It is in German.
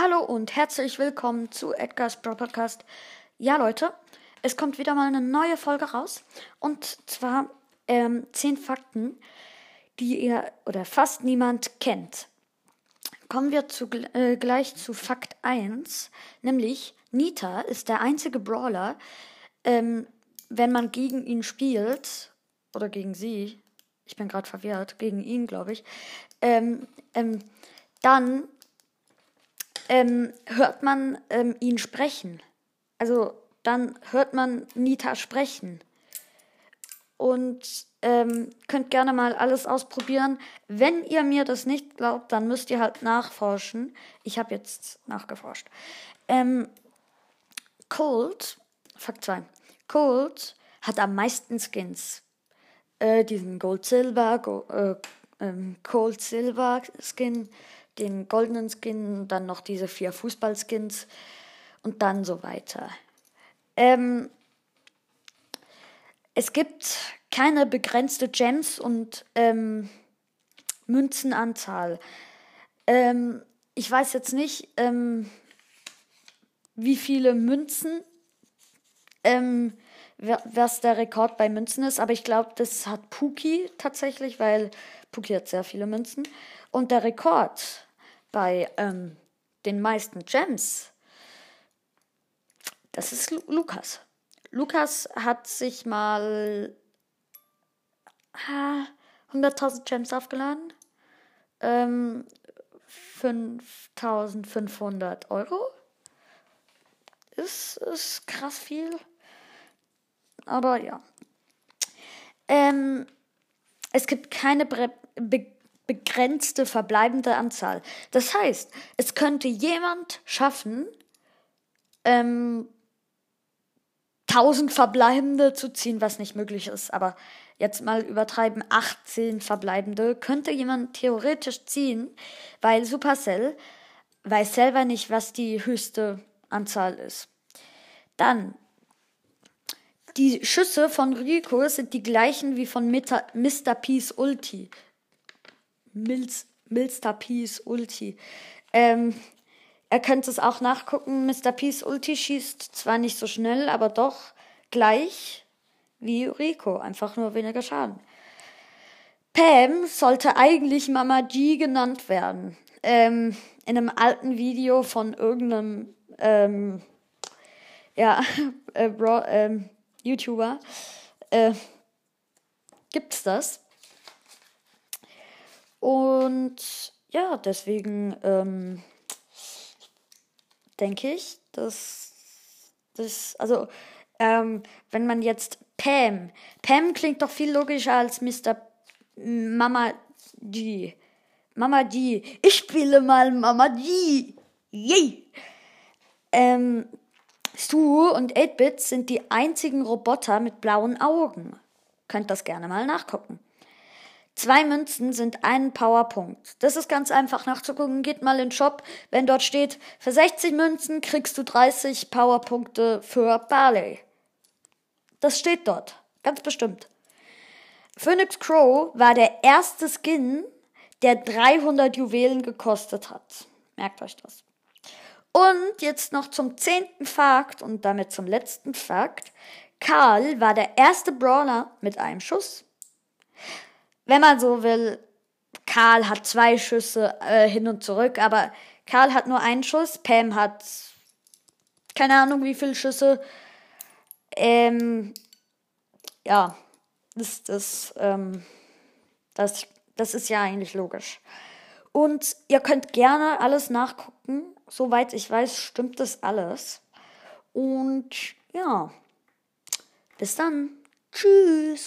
Hallo und herzlich willkommen zu Edgar's Pro Podcast. Ja, Leute, es kommt wieder mal eine neue Folge raus. Und zwar ähm, 10 Fakten, die ihr oder fast niemand kennt. Kommen wir zu, äh, gleich zu Fakt 1, nämlich Nita ist der einzige Brawler, ähm, wenn man gegen ihn spielt, oder gegen sie, ich bin gerade verwirrt, gegen ihn, glaube ich, ähm, ähm, dann ähm, hört man ähm, ihn sprechen. Also dann hört man Nita sprechen. Und ähm, könnt gerne mal alles ausprobieren. Wenn ihr mir das nicht glaubt, dann müsst ihr halt nachforschen. Ich habe jetzt nachgeforscht. Ähm, Cold, Fakt 2. Cold hat am meisten Skins. Äh, diesen Gold Silver, Go, äh, ähm, Cold Silver Skin, den goldenen Skin, dann noch diese vier Fußballskins und dann so weiter. Ähm, es gibt keine begrenzte Gems und ähm, Münzenanzahl. Ähm, ich weiß jetzt nicht, ähm, wie viele Münzen, ähm, was der Rekord bei Münzen ist, aber ich glaube, das hat Puki tatsächlich, weil Puki hat sehr viele Münzen. Und der Rekord bei ähm, den meisten Gems, das ist Lu Lukas. Lukas hat sich mal 100.000 Gems aufgeladen. Ähm, 5.500 Euro. Ist, ist krass viel. Aber ja. Ähm, es gibt keine Bre Be begrenzte verbleibende Anzahl. Das heißt, es könnte jemand schaffen, ähm, 1000 verbleibende zu ziehen, was nicht möglich ist. Aber jetzt mal übertreiben, 18 verbleibende könnte jemand theoretisch ziehen, weil Supercell weiß selber nicht, was die höchste Anzahl ist. Dann, die Schüsse von Rico sind die gleichen wie von Mr. Peace Ulti. Milz, Milster Peace Ulti. Ähm, er könnte es auch nachgucken. Mr. Peace Ulti schießt zwar nicht so schnell, aber doch gleich wie Rico. Einfach nur weniger Schaden. Pam sollte eigentlich Mama G genannt werden. Ähm, in einem alten Video von irgendeinem ähm, ja, äh, Bro, ähm, YouTuber äh, gibt's das. Und ja, deswegen ähm, denke ich, dass das, also ähm, wenn man jetzt Pam, Pam klingt doch viel logischer als Mr. Mama G. Mama G. Ich spiele mal Mama G. Yay! Ähm, Stu und 8-Bit sind die einzigen Roboter mit blauen Augen. Könnt das gerne mal nachgucken. Zwei Münzen sind ein Powerpunkt. Das ist ganz einfach nachzugucken. Geht mal in den Shop. Wenn dort steht, für 60 Münzen kriegst du 30 Powerpunkte für Barley. Das steht dort. Ganz bestimmt. Phoenix Crow war der erste Skin, der 300 Juwelen gekostet hat. Merkt euch das. Und jetzt noch zum zehnten Fakt und damit zum letzten Fakt. Karl war der erste Brawler mit einem Schuss wenn man so will, Karl hat zwei Schüsse äh, hin und zurück, aber Karl hat nur einen Schuss, Pam hat keine Ahnung wie viele Schüsse. Ähm, ja, das, das, ähm, das, das ist ja eigentlich logisch. Und ihr könnt gerne alles nachgucken. Soweit ich weiß, stimmt das alles. Und ja, bis dann. Tschüss.